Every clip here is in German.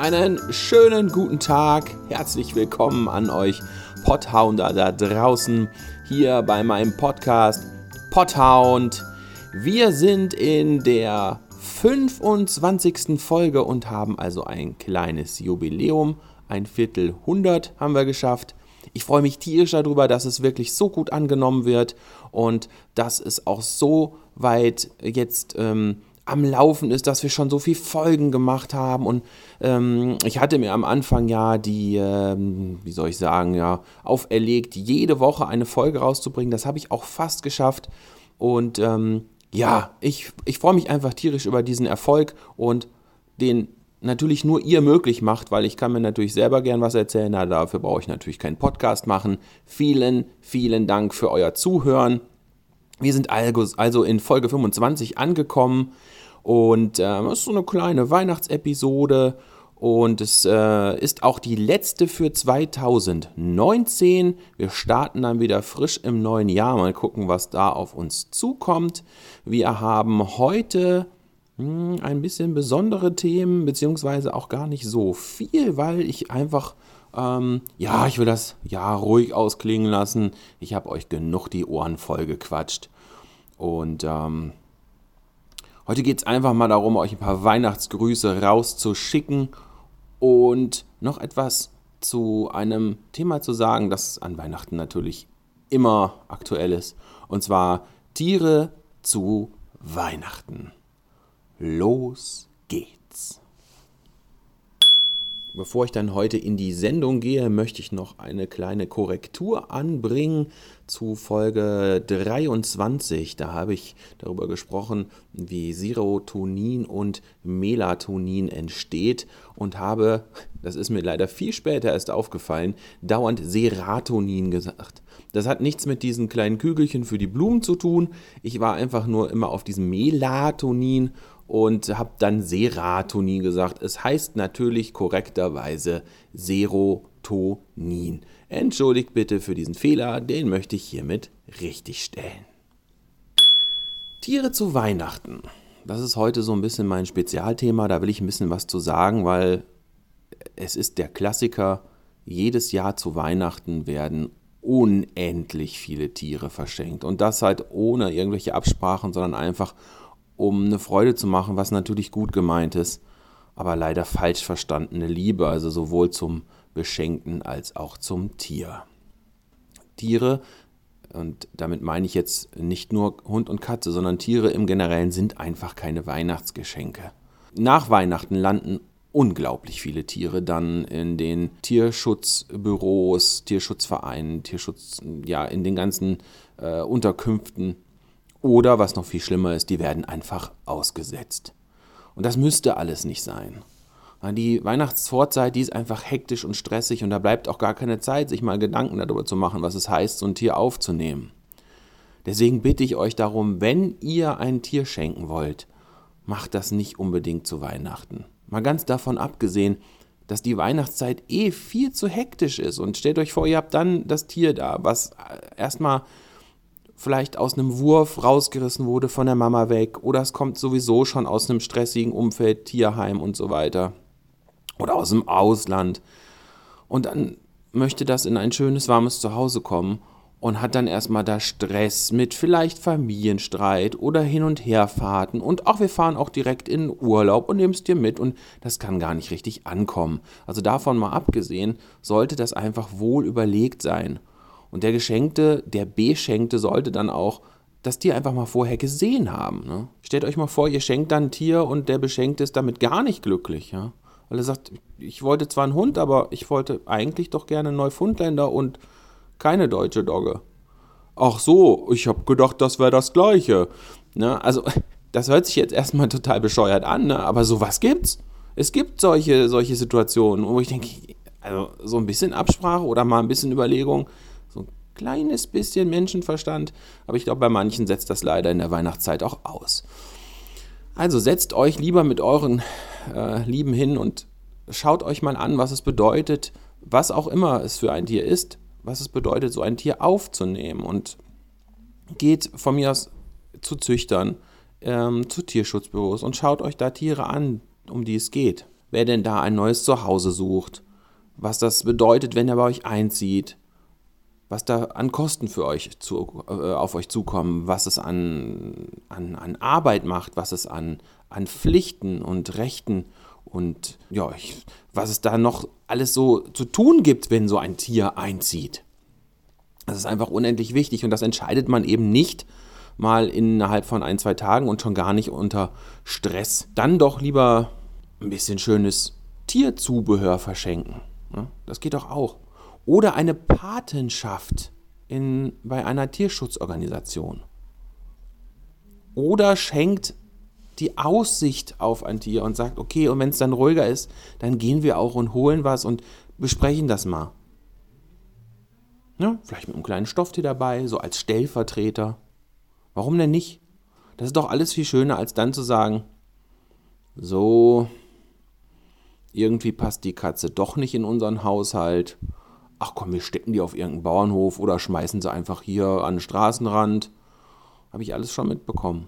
Einen schönen guten Tag. Herzlich willkommen an euch Potthounder da draußen hier bei meinem Podcast Potthound. Wir sind in der 25. Folge und haben also ein kleines Jubiläum. Ein Viertel hundert haben wir geschafft. Ich freue mich tierisch darüber, dass es wirklich so gut angenommen wird und dass es auch so weit jetzt ähm, am Laufen ist, dass wir schon so viele Folgen gemacht haben. Und ähm, ich hatte mir am Anfang ja die, ähm, wie soll ich sagen, ja, auferlegt, jede Woche eine Folge rauszubringen. Das habe ich auch fast geschafft. Und ähm, ja, ich, ich freue mich einfach tierisch über diesen Erfolg und den natürlich nur ihr möglich macht, weil ich kann mir natürlich selber gern was erzählen, aber dafür brauche ich natürlich keinen Podcast machen. Vielen, vielen Dank für euer Zuhören. Wir sind also in Folge 25 angekommen und äh, das ist so eine kleine Weihnachtsepisode und es äh, ist auch die letzte für 2019. Wir starten dann wieder frisch im neuen Jahr. Mal gucken, was da auf uns zukommt. Wir haben heute hm, ein bisschen besondere Themen, beziehungsweise auch gar nicht so viel, weil ich einfach, ähm, ja, ich will das Jahr ruhig ausklingen lassen. Ich habe euch genug die Ohren voll gequatscht. Und ähm, heute geht es einfach mal darum, euch ein paar Weihnachtsgrüße rauszuschicken und noch etwas zu einem Thema zu sagen, das an Weihnachten natürlich immer aktuell ist. Und zwar Tiere zu Weihnachten. Los geht's. Bevor ich dann heute in die Sendung gehe, möchte ich noch eine kleine Korrektur anbringen zu Folge 23. Da habe ich darüber gesprochen, wie Serotonin und Melatonin entsteht und habe, das ist mir leider viel später erst aufgefallen, dauernd Serotonin gesagt. Das hat nichts mit diesen kleinen Kügelchen für die Blumen zu tun. Ich war einfach nur immer auf diesem Melatonin und habe dann Serotonin gesagt. Es heißt natürlich korrekterweise Serotonin. Entschuldigt bitte für diesen Fehler, den möchte ich hiermit richtigstellen. Tiere zu Weihnachten. Das ist heute so ein bisschen mein Spezialthema, da will ich ein bisschen was zu sagen, weil es ist der Klassiker, jedes Jahr zu Weihnachten werden unendlich viele Tiere verschenkt. Und das halt ohne irgendwelche Absprachen, sondern einfach um eine Freude zu machen, was natürlich gut gemeint ist, aber leider falsch verstandene Liebe, also sowohl zum Beschenkten als auch zum Tier. Tiere, und damit meine ich jetzt nicht nur Hund und Katze, sondern Tiere im Generellen sind einfach keine Weihnachtsgeschenke. Nach Weihnachten landen unglaublich viele Tiere dann in den Tierschutzbüros, Tierschutzvereinen, Tierschutz, ja, in den ganzen äh, Unterkünften oder was noch viel schlimmer ist, die werden einfach ausgesetzt. Und das müsste alles nicht sein. Die Weihnachtsvorzeit, die ist einfach hektisch und stressig und da bleibt auch gar keine Zeit, sich mal Gedanken darüber zu machen, was es heißt, so ein Tier aufzunehmen. Deswegen bitte ich euch darum, wenn ihr ein Tier schenken wollt, macht das nicht unbedingt zu Weihnachten. Mal ganz davon abgesehen, dass die Weihnachtszeit eh viel zu hektisch ist. Und stellt euch vor, ihr habt dann das Tier da, was erstmal vielleicht aus einem Wurf rausgerissen wurde von der Mama weg oder es kommt sowieso schon aus einem stressigen Umfeld, Tierheim und so weiter oder aus dem Ausland und dann möchte das in ein schönes warmes Zuhause kommen und hat dann erstmal da Stress mit vielleicht Familienstreit oder Hin- und Herfahrten und auch wir fahren auch direkt in Urlaub und nimmst dir mit und das kann gar nicht richtig ankommen. Also davon mal abgesehen, sollte das einfach wohl überlegt sein. Und der Geschenkte, der Beschenkte sollte dann auch das Tier einfach mal vorher gesehen haben. Ne? Stellt euch mal vor, ihr schenkt dann ein Tier und der Beschenkte ist damit gar nicht glücklich. Ja? Weil er sagt, ich wollte zwar einen Hund, aber ich wollte eigentlich doch gerne einen Neufundländer und keine deutsche Dogge. Ach so, ich habe gedacht, das wäre das Gleiche. Ne? Also, das hört sich jetzt erstmal total bescheuert an, ne? aber sowas gibt's. Es gibt solche, solche Situationen, wo ich denke, also so ein bisschen Absprache oder mal ein bisschen Überlegung, kleines bisschen Menschenverstand, aber ich glaube, bei manchen setzt das leider in der Weihnachtszeit auch aus. Also setzt euch lieber mit euren äh, Lieben hin und schaut euch mal an, was es bedeutet, was auch immer es für ein Tier ist, was es bedeutet, so ein Tier aufzunehmen und geht von mir aus zu Züchtern, ähm, zu Tierschutzbüros und schaut euch da Tiere an, um die es geht. wer denn da ein neues Zuhause sucht, was das bedeutet, wenn er bei euch einzieht, was da an Kosten für euch zu, äh, auf euch zukommen, was es an, an, an Arbeit macht, was es an, an Pflichten und Rechten und ja, ich, was es da noch alles so zu tun gibt, wenn so ein Tier einzieht. Das ist einfach unendlich wichtig und das entscheidet man eben nicht mal innerhalb von ein, zwei Tagen und schon gar nicht unter Stress. Dann doch lieber ein bisschen schönes Tierzubehör verschenken. Das geht doch auch. Oder eine Patenschaft in, bei einer Tierschutzorganisation. Oder schenkt die Aussicht auf ein Tier und sagt, okay, und wenn es dann ruhiger ist, dann gehen wir auch und holen was und besprechen das mal. Ja, vielleicht mit einem kleinen Stofftier dabei, so als Stellvertreter. Warum denn nicht? Das ist doch alles viel schöner, als dann zu sagen, so, irgendwie passt die Katze doch nicht in unseren Haushalt. Ach komm, wir stecken die auf irgendeinen Bauernhof oder schmeißen sie einfach hier an den Straßenrand. Habe ich alles schon mitbekommen.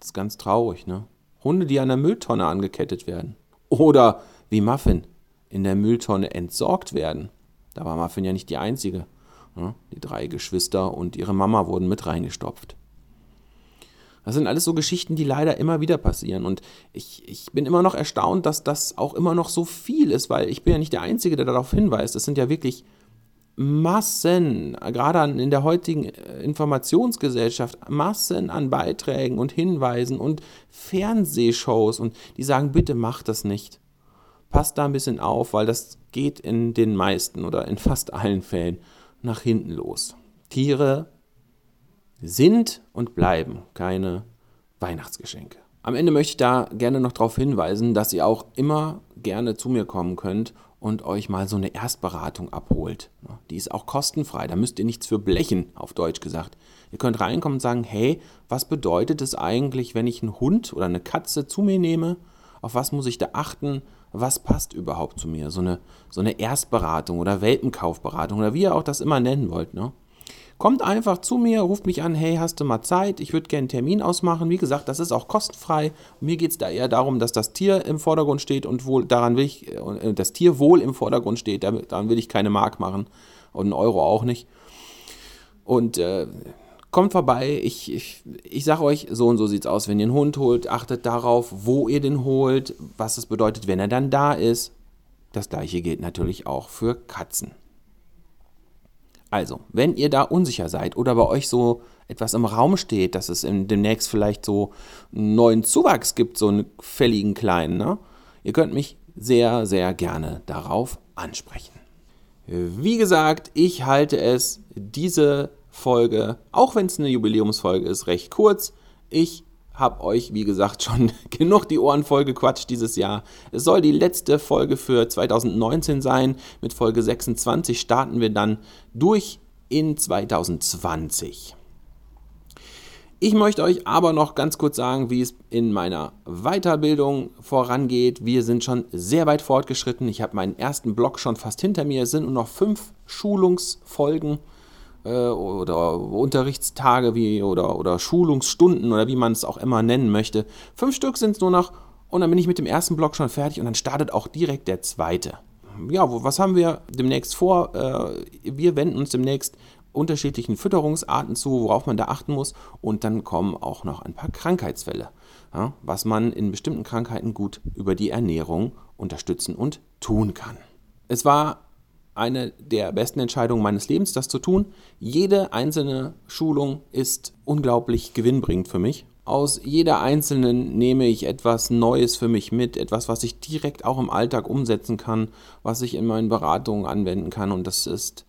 Das ist ganz traurig, ne? Hunde, die an der Mülltonne angekettet werden. Oder wie Muffin in der Mülltonne entsorgt werden. Da war Muffin ja nicht die einzige. Ne? Die drei Geschwister und ihre Mama wurden mit reingestopft. Das sind alles so Geschichten, die leider immer wieder passieren. Und ich, ich bin immer noch erstaunt, dass das auch immer noch so viel ist, weil ich bin ja nicht der Einzige, der darauf hinweist. Es sind ja wirklich Massen, gerade in der heutigen äh, Informationsgesellschaft, Massen an Beiträgen und Hinweisen und Fernsehshows und die sagen, bitte macht das nicht. Passt da ein bisschen auf, weil das geht in den meisten oder in fast allen Fällen nach hinten los. Tiere sind und bleiben keine Weihnachtsgeschenke. Am Ende möchte ich da gerne noch darauf hinweisen, dass ihr auch immer gerne zu mir kommen könnt und euch mal so eine Erstberatung abholt. Die ist auch kostenfrei, da müsst ihr nichts für blechen, auf Deutsch gesagt. Ihr könnt reinkommen und sagen, hey, was bedeutet es eigentlich, wenn ich einen Hund oder eine Katze zu mir nehme? Auf was muss ich da achten? Was passt überhaupt zu mir? So eine, so eine Erstberatung oder Welpenkaufberatung oder wie ihr auch das immer nennen wollt. Ne? Kommt einfach zu mir, ruft mich an, hey, hast du mal Zeit? Ich würde gerne einen Termin ausmachen. Wie gesagt, das ist auch kostenfrei. Mir geht es da eher darum, dass das Tier im Vordergrund steht und wohl daran will ich, äh, das Tier wohl im Vordergrund steht. Daran will ich keine Mark machen und einen Euro auch nicht. Und äh, kommt vorbei. Ich, ich, ich sage euch, so und so sieht es aus, wenn ihr einen Hund holt. Achtet darauf, wo ihr den holt, was es bedeutet, wenn er dann da ist. Das gleiche gilt natürlich auch für Katzen. Also, wenn ihr da unsicher seid oder bei euch so etwas im Raum steht, dass es demnächst vielleicht so einen neuen Zuwachs gibt, so einen fälligen kleinen, ne? ihr könnt mich sehr, sehr gerne darauf ansprechen. Wie gesagt, ich halte es diese Folge, auch wenn es eine Jubiläumsfolge ist, recht kurz. Ich habe euch, wie gesagt, schon genug die Ohren voll gequatscht dieses Jahr. Es soll die letzte Folge für 2019 sein. Mit Folge 26 starten wir dann durch in 2020. Ich möchte euch aber noch ganz kurz sagen, wie es in meiner Weiterbildung vorangeht. Wir sind schon sehr weit fortgeschritten. Ich habe meinen ersten Blog schon fast hinter mir. Es sind nur noch fünf Schulungsfolgen oder Unterrichtstage wie, oder, oder Schulungsstunden oder wie man es auch immer nennen möchte. Fünf Stück sind es nur noch und dann bin ich mit dem ersten Block schon fertig und dann startet auch direkt der zweite. Ja, was haben wir demnächst vor? Äh, wir wenden uns demnächst unterschiedlichen Fütterungsarten zu, worauf man da achten muss. Und dann kommen auch noch ein paar Krankheitsfälle, was man in bestimmten Krankheiten gut über die Ernährung unterstützen und tun kann. Es war eine der besten Entscheidungen meines Lebens, das zu tun. Jede einzelne Schulung ist unglaublich gewinnbringend für mich. Aus jeder einzelnen nehme ich etwas Neues für mich mit, etwas, was ich direkt auch im Alltag umsetzen kann, was ich in meinen Beratungen anwenden kann. Und das ist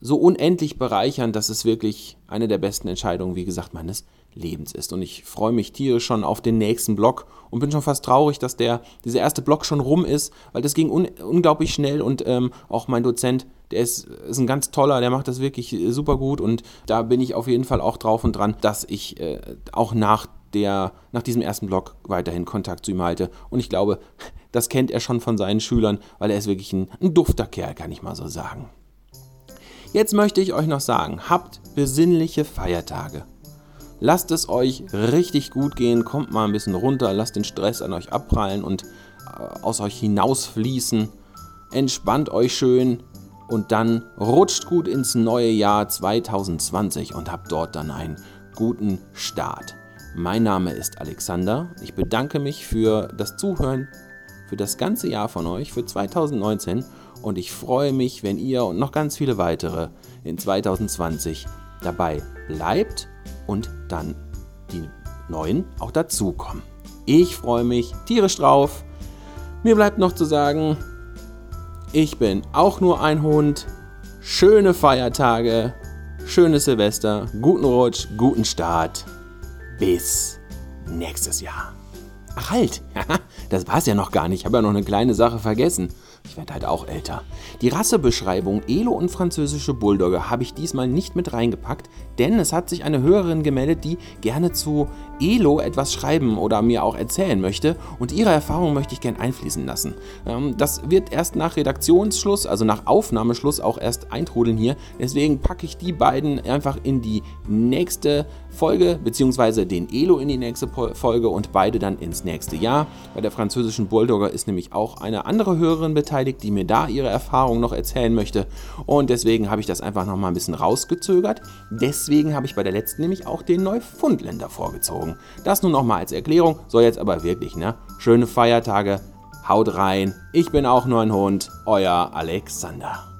so unendlich bereichernd, dass es wirklich eine der besten Entscheidungen, wie gesagt, meines Lebens ist. Und ich freue mich tierisch schon auf den nächsten Blog und bin schon fast traurig, dass der, dieser erste Blog schon rum ist, weil das ging un unglaublich schnell und ähm, auch mein Dozent, der ist, ist ein ganz toller, der macht das wirklich super gut und da bin ich auf jeden Fall auch drauf und dran, dass ich äh, auch nach der, nach diesem ersten Blog weiterhin Kontakt zu ihm halte. Und ich glaube, das kennt er schon von seinen Schülern, weil er ist wirklich ein, ein dufter Kerl, kann ich mal so sagen. Jetzt möchte ich euch noch sagen, habt besinnliche Feiertage. Lasst es euch richtig gut gehen, kommt mal ein bisschen runter, lasst den Stress an euch abprallen und aus euch hinausfließen. Entspannt euch schön und dann rutscht gut ins neue Jahr 2020 und habt dort dann einen guten Start. Mein Name ist Alexander. Ich bedanke mich für das Zuhören, für das ganze Jahr von euch, für 2019 und ich freue mich, wenn ihr und noch ganz viele weitere in 2020 dabei bleibt und dann die neuen auch dazukommen. Ich freue mich tierisch drauf. Mir bleibt noch zu sagen, ich bin auch nur ein Hund. Schöne Feiertage, schönes Silvester, guten Rutsch, guten Start. Bis nächstes Jahr. Ach halt, das war's ja noch gar nicht. Ich habe ja noch eine kleine Sache vergessen. Ich werde halt auch älter. Die Rassebeschreibung Elo und französische Bulldogge habe ich diesmal nicht mit reingepackt, denn es hat sich eine Hörerin gemeldet, die gerne zu Elo etwas schreiben oder mir auch erzählen möchte und ihre Erfahrung möchte ich gerne einfließen lassen. Ähm, das wird erst nach Redaktionsschluss, also nach Aufnahmeschluss auch erst eintrudeln hier. Deswegen packe ich die beiden einfach in die nächste Folge, beziehungsweise den Elo in die nächste Folge und beide dann ins nächste Jahr. Bei der französischen Bulldogger ist nämlich auch eine andere Hörerin beteiligt, die mir da ihre Erfahrung noch erzählen möchte. Und deswegen habe ich das einfach noch mal ein bisschen rausgezögert. Deswegen habe ich bei der letzten nämlich auch den Neufundländer vorgezogen. Das nur noch mal als Erklärung. Soll jetzt aber wirklich, ne? Schöne Feiertage. Haut rein. Ich bin auch nur ein Hund. Euer Alexander.